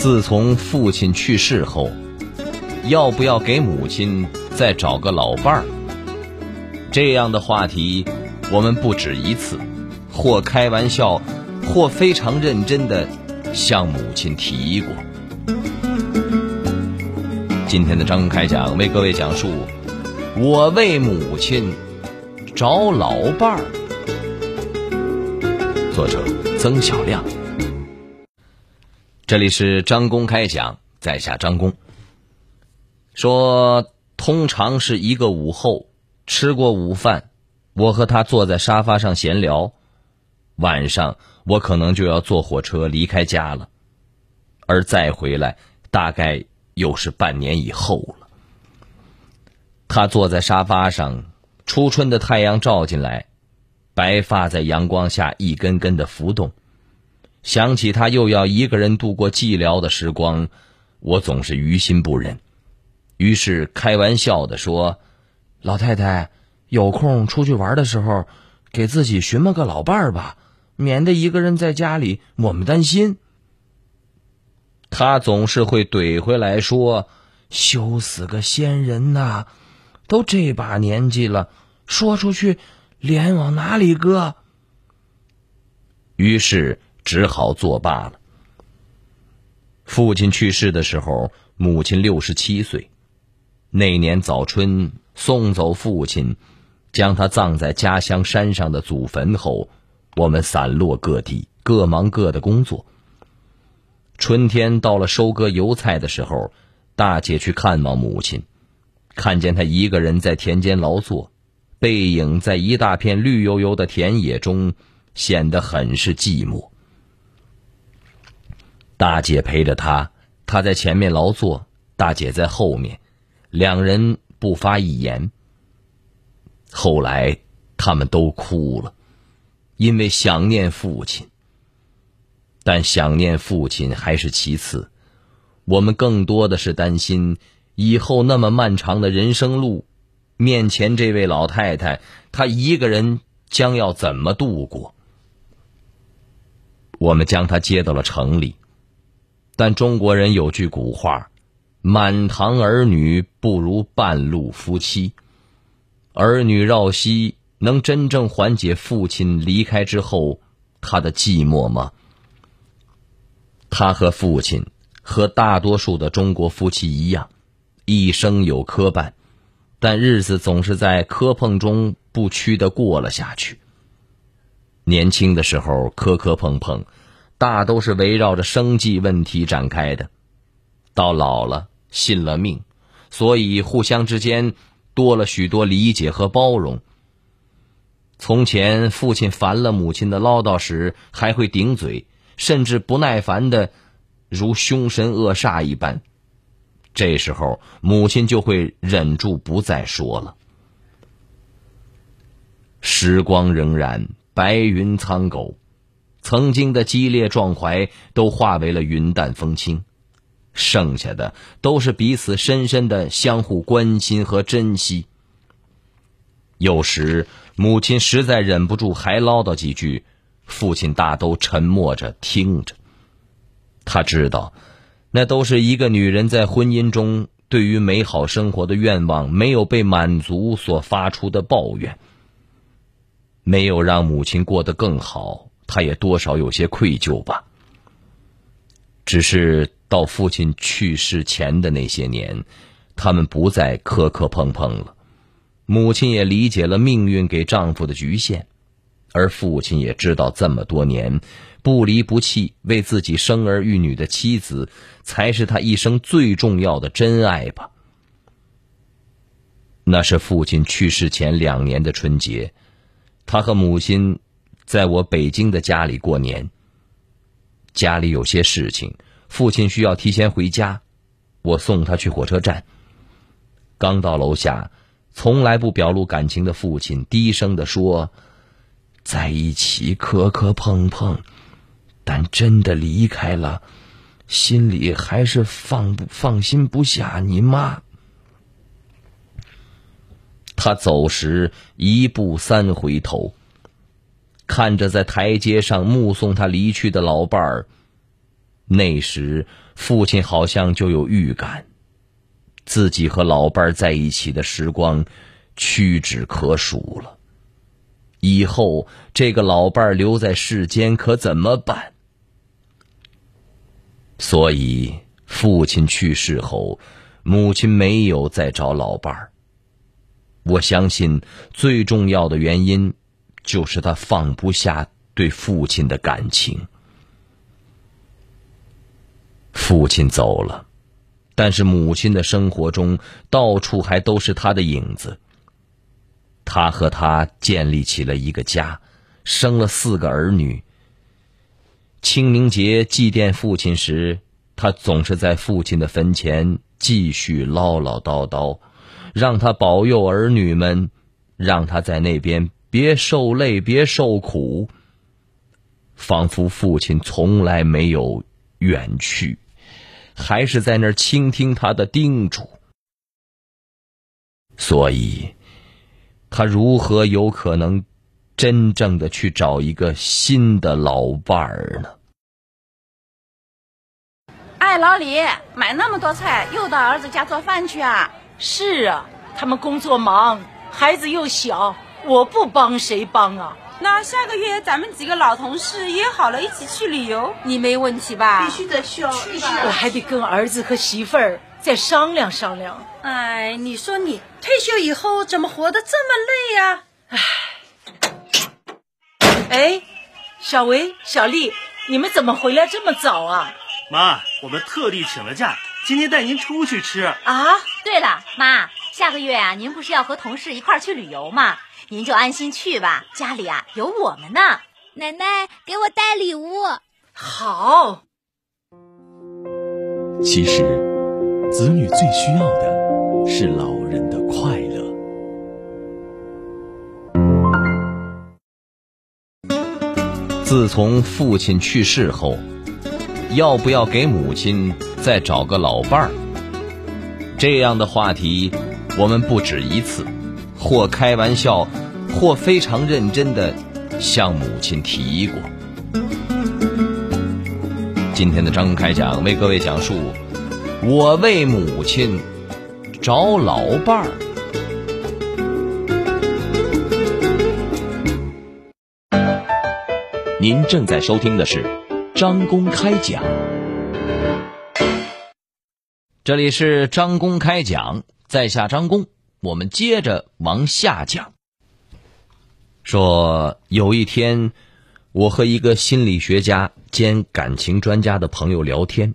自从父亲去世后，要不要给母亲再找个老伴儿？这样的话题，我们不止一次，或开玩笑，或非常认真的向母亲提过。今天的张开讲为各位讲述：我为母亲找老伴儿。作者曾小亮。这里是张公开讲，在下张公。说，通常是一个午后，吃过午饭，我和他坐在沙发上闲聊。晚上，我可能就要坐火车离开家了，而再回来，大概又是半年以后了。他坐在沙发上，初春的太阳照进来，白发在阳光下一根根的浮动。想起他又要一个人度过寂寥的时光，我总是于心不忍。于是开玩笑的说：“老太太，有空出去玩的时候，给自己寻摸个老伴儿吧，免得一个人在家里，我们担心。”他总是会怼回来说：“羞死个仙人呐！都这把年纪了，说出去，脸往哪里搁？”于是。只好作罢了。父亲去世的时候，母亲六十七岁。那年早春，送走父亲，将他葬在家乡山上的祖坟后，我们散落各地，各忙各的工作。春天到了收割油菜的时候，大姐去看望母亲，看见她一个人在田间劳作，背影在一大片绿油油的田野中，显得很是寂寞。大姐陪着他，他在前面劳作，大姐在后面，两人不发一言。后来他们都哭了，因为想念父亲。但想念父亲还是其次，我们更多的是担心以后那么漫长的人生路，面前这位老太太，她一个人将要怎么度过？我们将她接到了城里。但中国人有句古话：“满堂儿女不如半路夫妻。”儿女绕膝，能真正缓解父亲离开之后他的寂寞吗？他和父亲和大多数的中国夫妻一样，一生有磕绊，但日子总是在磕碰中不屈的过了下去。年轻的时候磕磕碰碰。大都是围绕着生计问题展开的，到老了信了命，所以互相之间多了许多理解和包容。从前父亲烦了母亲的唠叨时，还会顶嘴，甚至不耐烦的如凶神恶煞一般。这时候母亲就会忍住不再说了。时光荏苒，白云苍狗。曾经的激烈壮怀都化为了云淡风轻，剩下的都是彼此深深的相互关心和珍惜。有时母亲实在忍不住，还唠叨几句，父亲大都沉默着听着。他知道，那都是一个女人在婚姻中对于美好生活的愿望没有被满足所发出的抱怨，没有让母亲过得更好。他也多少有些愧疚吧。只是到父亲去世前的那些年，他们不再磕磕碰碰了。母亲也理解了命运给丈夫的局限，而父亲也知道这么多年不离不弃为自己生儿育女的妻子，才是他一生最重要的真爱吧。那是父亲去世前两年的春节，他和母亲。在我北京的家里过年，家里有些事情，父亲需要提前回家，我送他去火车站。刚到楼下，从来不表露感情的父亲低声的说：“在一起磕磕碰碰，但真的离开了，心里还是放不放心不下你妈。”他走时一步三回头。看着在台阶上目送他离去的老伴儿，那时父亲好像就有预感，自己和老伴儿在一起的时光屈指可数了。以后这个老伴儿留在世间可怎么办？所以父亲去世后，母亲没有再找老伴儿。我相信最重要的原因，就是他放不下对父亲的感情。父亲走了，但是母亲的生活中到处还都是他的影子。他和他建立起了一个家，生了四个儿女。清明节祭奠父亲时，他总是在父亲的坟前继续唠唠叨叨，让他保佑儿女们，让他在那边别受累，别受苦。仿佛父亲从来没有远去，还是在那儿倾听他的叮嘱。所以。他如何有可能真正的去找一个新的老伴儿呢？哎，老李，买那么多菜，又到儿子家做饭去啊？是啊，他们工作忙，孩子又小，我不帮谁帮啊？那下个月咱们几个老同事约好了一起去旅游，你没问题吧？必须得去哦，去我还得跟儿子和媳妇儿再商量商量。哎，你说你退休以后怎么活得这么累呀？哎，哎，小维、小丽，你们怎么回来这么早啊？妈，我们特地请了假，今天带您出去吃。啊，对了，妈，下个月啊，您不是要和同事一块儿去旅游吗？您就安心去吧，家里啊有我们呢。奶奶给我带礼物。好。其实，子女最需要的。是老人的快乐。自从父亲去世后，要不要给母亲再找个老伴儿？这样的话题，我们不止一次，或开玩笑，或非常认真的向母亲提过。今天的张开讲为各位讲述，我为母亲。找老伴儿。您正在收听的是张公开讲，这里是张公开讲，在下张公，我们接着往下讲。说有一天，我和一个心理学家兼感情专家的朋友聊天，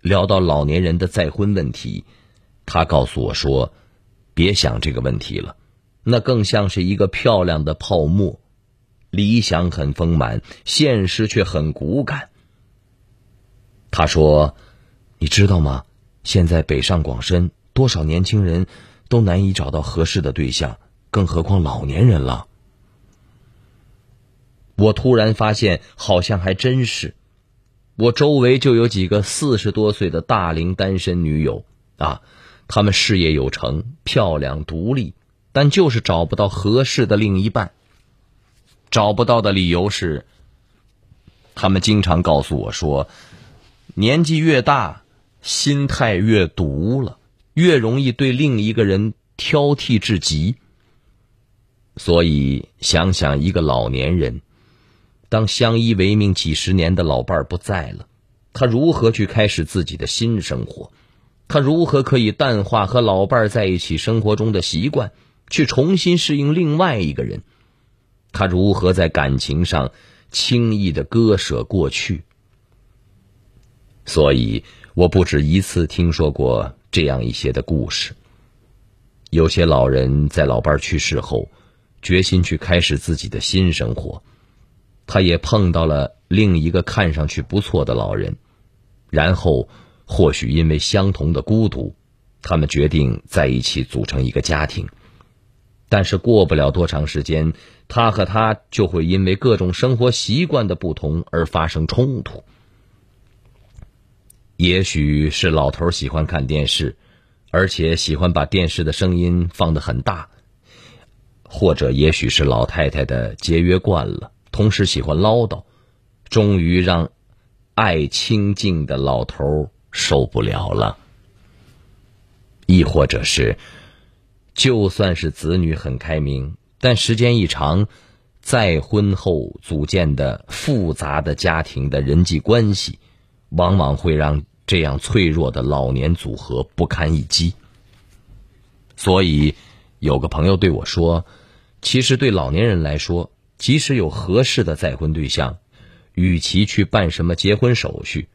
聊到老年人的再婚问题。他告诉我说：“别想这个问题了，那更像是一个漂亮的泡沫，理想很丰满，现实却很骨感。”他说：“你知道吗？现在北上广深，多少年轻人都难以找到合适的对象，更何况老年人了。”我突然发现，好像还真是，我周围就有几个四十多岁的大龄单身女友啊。他们事业有成，漂亮独立，但就是找不到合适的另一半。找不到的理由是，他们经常告诉我说，年纪越大，心态越毒了，越容易对另一个人挑剔至极。所以，想想一个老年人，当相依为命几十年的老伴儿不在了，他如何去开始自己的新生活？他如何可以淡化和老伴儿在一起生活中的习惯，去重新适应另外一个人？他如何在感情上轻易的割舍过去？所以，我不止一次听说过这样一些的故事。有些老人在老伴儿去世后，决心去开始自己的新生活。他也碰到了另一个看上去不错的老人，然后。或许因为相同的孤独，他们决定在一起组成一个家庭。但是过不了多长时间，他和他就会因为各种生活习惯的不同而发生冲突。也许是老头喜欢看电视，而且喜欢把电视的声音放得很大；或者也许是老太太的节约惯了，同时喜欢唠叨，终于让。爱清静的老头受不了了；亦或者是，就算是子女很开明，但时间一长，再婚后组建的复杂的家庭的人际关系，往往会让这样脆弱的老年组合不堪一击。所以，有个朋友对我说：“其实对老年人来说，即使有合适的再婚对象，与其去办什么结婚手续，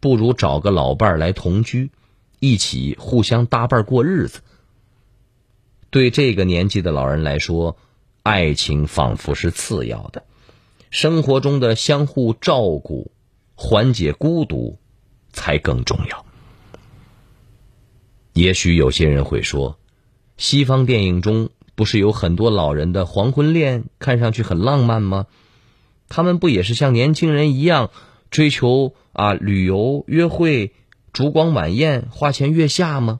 不如找个老伴儿来同居，一起互相搭伴过日子。”对这个年纪的老人来说，爱情仿佛是次要的，生活中的相互照顾、缓解孤独才更重要。也许有些人会说。西方电影中不是有很多老人的黄昏恋，看上去很浪漫吗？他们不也是像年轻人一样追求啊旅游、约会、烛光晚宴、花前月下吗？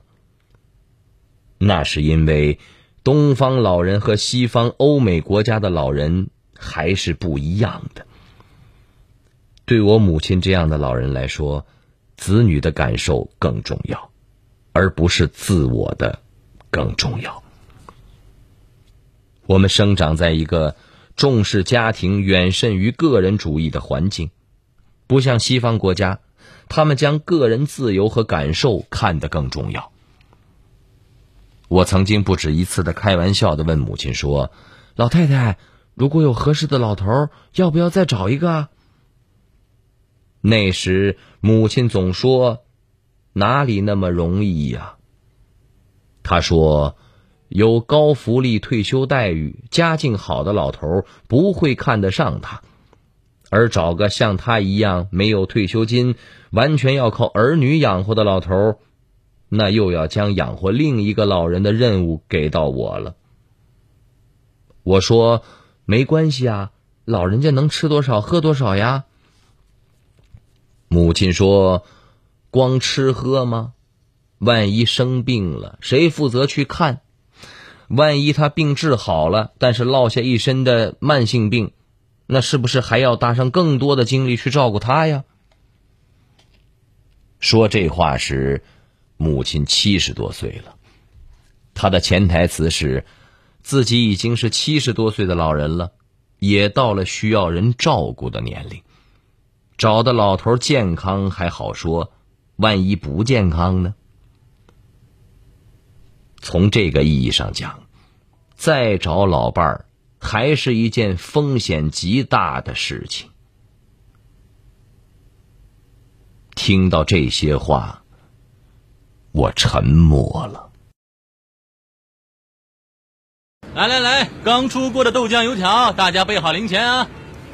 那是因为东方老人和西方欧美国家的老人还是不一样的。对我母亲这样的老人来说，子女的感受更重要，而不是自我的。更重要。我们生长在一个重视家庭远甚于个人主义的环境，不像西方国家，他们将个人自由和感受看得更重要。我曾经不止一次的开玩笑的问母亲说：“老太太，如果有合适的老头，要不要再找一个？”那时母亲总说：“哪里那么容易呀？”他说：“有高福利、退休待遇、家境好的老头不会看得上他，而找个像他一样没有退休金、完全要靠儿女养活的老头，那又要将养活另一个老人的任务给到我了。”我说：“没关系啊，老人家能吃多少喝多少呀。”母亲说：“光吃喝吗？”万一生病了，谁负责去看？万一他病治好了，但是落下一身的慢性病，那是不是还要搭上更多的精力去照顾他呀？说这话时，母亲七十多岁了，他的潜台词是，自己已经是七十多岁的老人了，也到了需要人照顾的年龄。找的老头健康还好说，万一不健康呢？从这个意义上讲，再找老伴儿还是一件风险极大的事情。听到这些话，我沉默了。来来来，刚出锅的豆浆油条，大家备好零钱啊！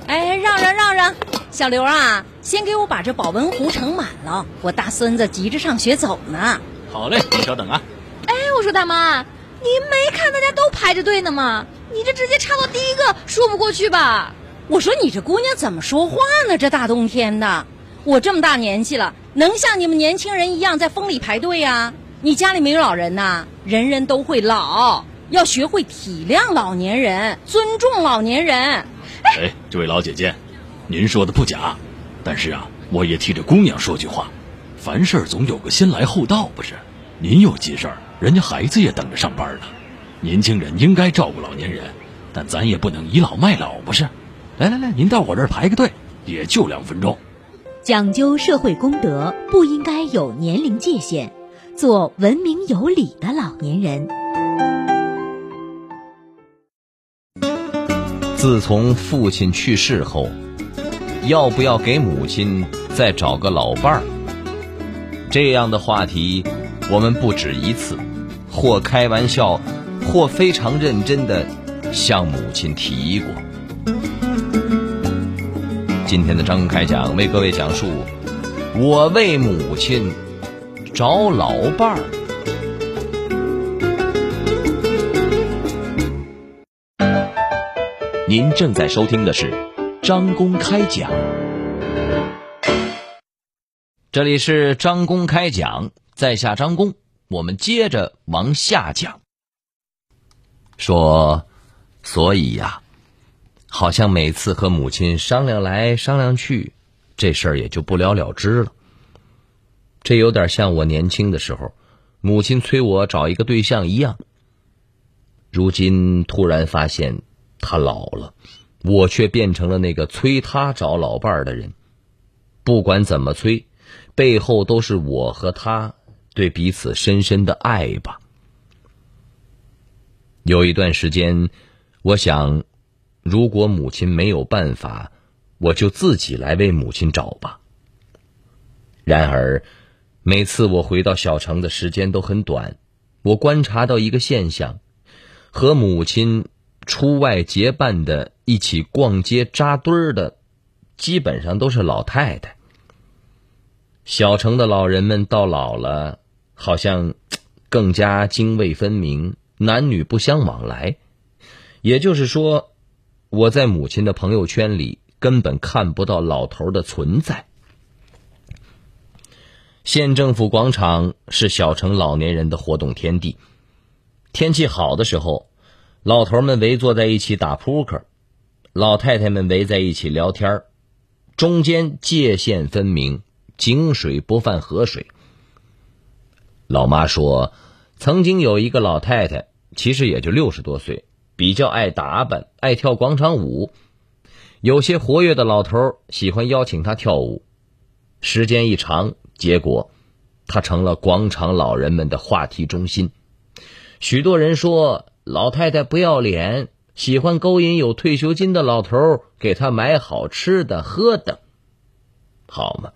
哎，让让让让，小刘啊，先给我把这保温壶盛满了，我大孙子急着上学走呢。好嘞，你稍等啊。哎，我说大妈，您没看大家都排着队呢吗？你这直接插到第一个，说不过去吧？我说你这姑娘怎么说话呢？这大冬天的，我这么大年纪了，能像你们年轻人一样在风里排队呀？你家里没有老人呐？人人都会老，要学会体谅老年人，尊重老年人。哎，这位老姐姐，您说的不假，但是啊，我也替这姑娘说句话，凡事总有个先来后到，不是？您有急事儿。人家孩子也等着上班呢，年轻人应该照顾老年人，但咱也不能倚老卖老，不是？来来来，您到我这儿排个队，也就两分钟。讲究社会公德，不应该有年龄界限，做文明有礼的老年人。自从父亲去世后，要不要给母亲再找个老伴儿？这样的话题，我们不止一次。或开玩笑，或非常认真的向母亲提过。今天的张开讲为各位讲述：我为母亲找老伴儿。您正在收听的是张公开讲，这里是张公开讲，在下张公。我们接着往下讲，说，所以呀，好像每次和母亲商量来商量去，这事儿也就不了了之了。这有点像我年轻的时候，母亲催我找一个对象一样。如今突然发现，她老了，我却变成了那个催他找老伴儿的人。不管怎么催，背后都是我和他对彼此深深的爱吧。有一段时间，我想，如果母亲没有办法，我就自己来为母亲找吧。然而，每次我回到小城的时间都很短，我观察到一个现象：和母亲出外结伴的、一起逛街扎堆儿的，基本上都是老太太。小城的老人们到老了，好像更加泾渭分明。男女不相往来，也就是说，我在母亲的朋友圈里根本看不到老头的存在。县政府广场是小城老年人的活动天地，天气好的时候，老头们围坐在一起打扑克，老太太们围在一起聊天中间界限分明，井水不犯河水。老妈说。曾经有一个老太太，其实也就六十多岁，比较爱打扮，爱跳广场舞。有些活跃的老头喜欢邀请她跳舞，时间一长，结果她成了广场老人们的话题中心。许多人说老太太不要脸，喜欢勾引有退休金的老头给她买好吃的喝的，好嘛？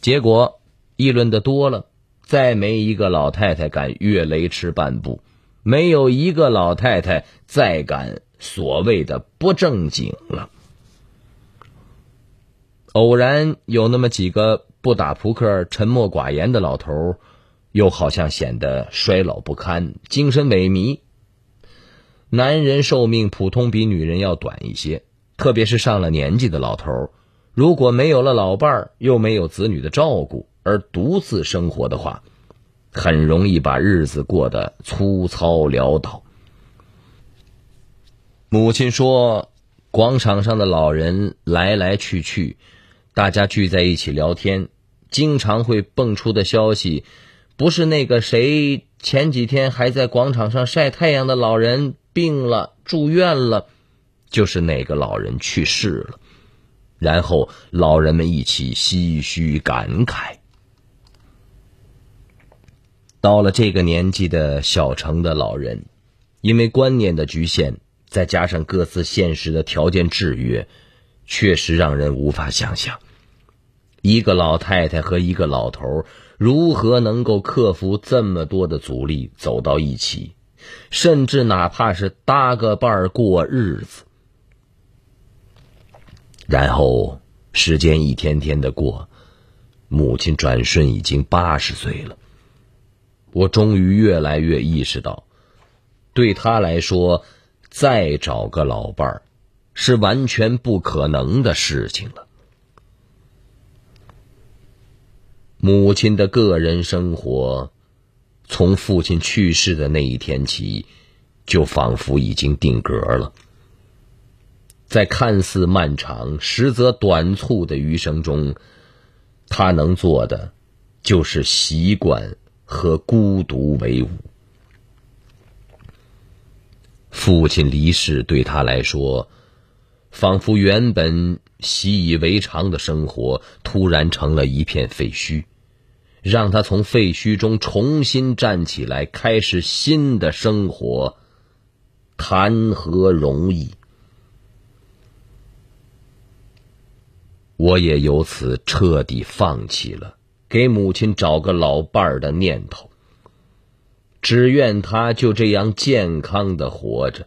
结果议论的多了。再没一个老太太敢越雷池半步，没有一个老太太再敢所谓的不正经了。偶然有那么几个不打扑克、沉默寡言的老头，又好像显得衰老不堪、精神萎靡。男人寿命普通比女人要短一些，特别是上了年纪的老头，如果没有了老伴儿，又没有子女的照顾。而独自生活的话，很容易把日子过得粗糙潦倒。母亲说：“广场上的老人来来去去，大家聚在一起聊天，经常会蹦出的消息，不是那个谁前几天还在广场上晒太阳的老人病了住院了，就是那个老人去世了。”然后老人们一起唏嘘感慨。到了这个年纪的小城的老人，因为观念的局限，再加上各自现实的条件制约，确实让人无法想象，一个老太太和一个老头如何能够克服这么多的阻力走到一起，甚至哪怕是搭个伴儿过日子。然后时间一天天的过，母亲转瞬已经八十岁了。我终于越来越意识到，对他来说，再找个老伴儿是完全不可能的事情了。母亲的个人生活，从父亲去世的那一天起，就仿佛已经定格了。在看似漫长、实则短促的余生中，他能做的就是习惯。和孤独为伍。父亲离世对他来说，仿佛原本习以为常的生活突然成了一片废墟，让他从废墟中重新站起来，开始新的生活，谈何容易？我也由此彻底放弃了。给母亲找个老伴儿的念头，只愿她就这样健康的活着，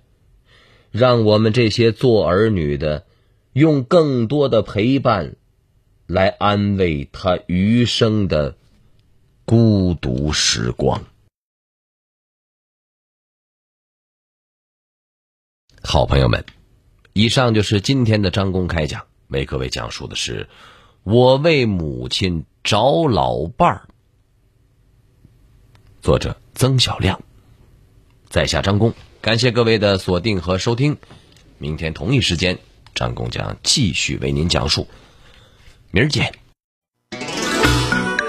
让我们这些做儿女的用更多的陪伴来安慰她余生的孤独时光。好朋友们以上就是今天的张公开讲为各位讲述的是我为母亲找老伴儿。作者曾小亮。在下张公感谢各位的锁定和收听。明天同一时间张公将继续为您讲述。明儿见。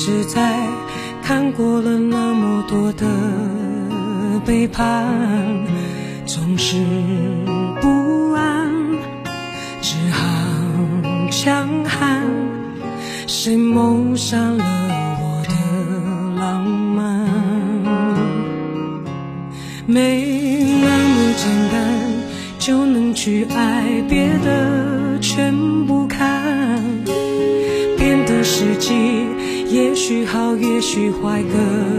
实在看过了那么多的背叛总是不安只好强悍谁谋杀了我的浪漫？没那么简单就能去爱。去怀歌。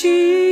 心。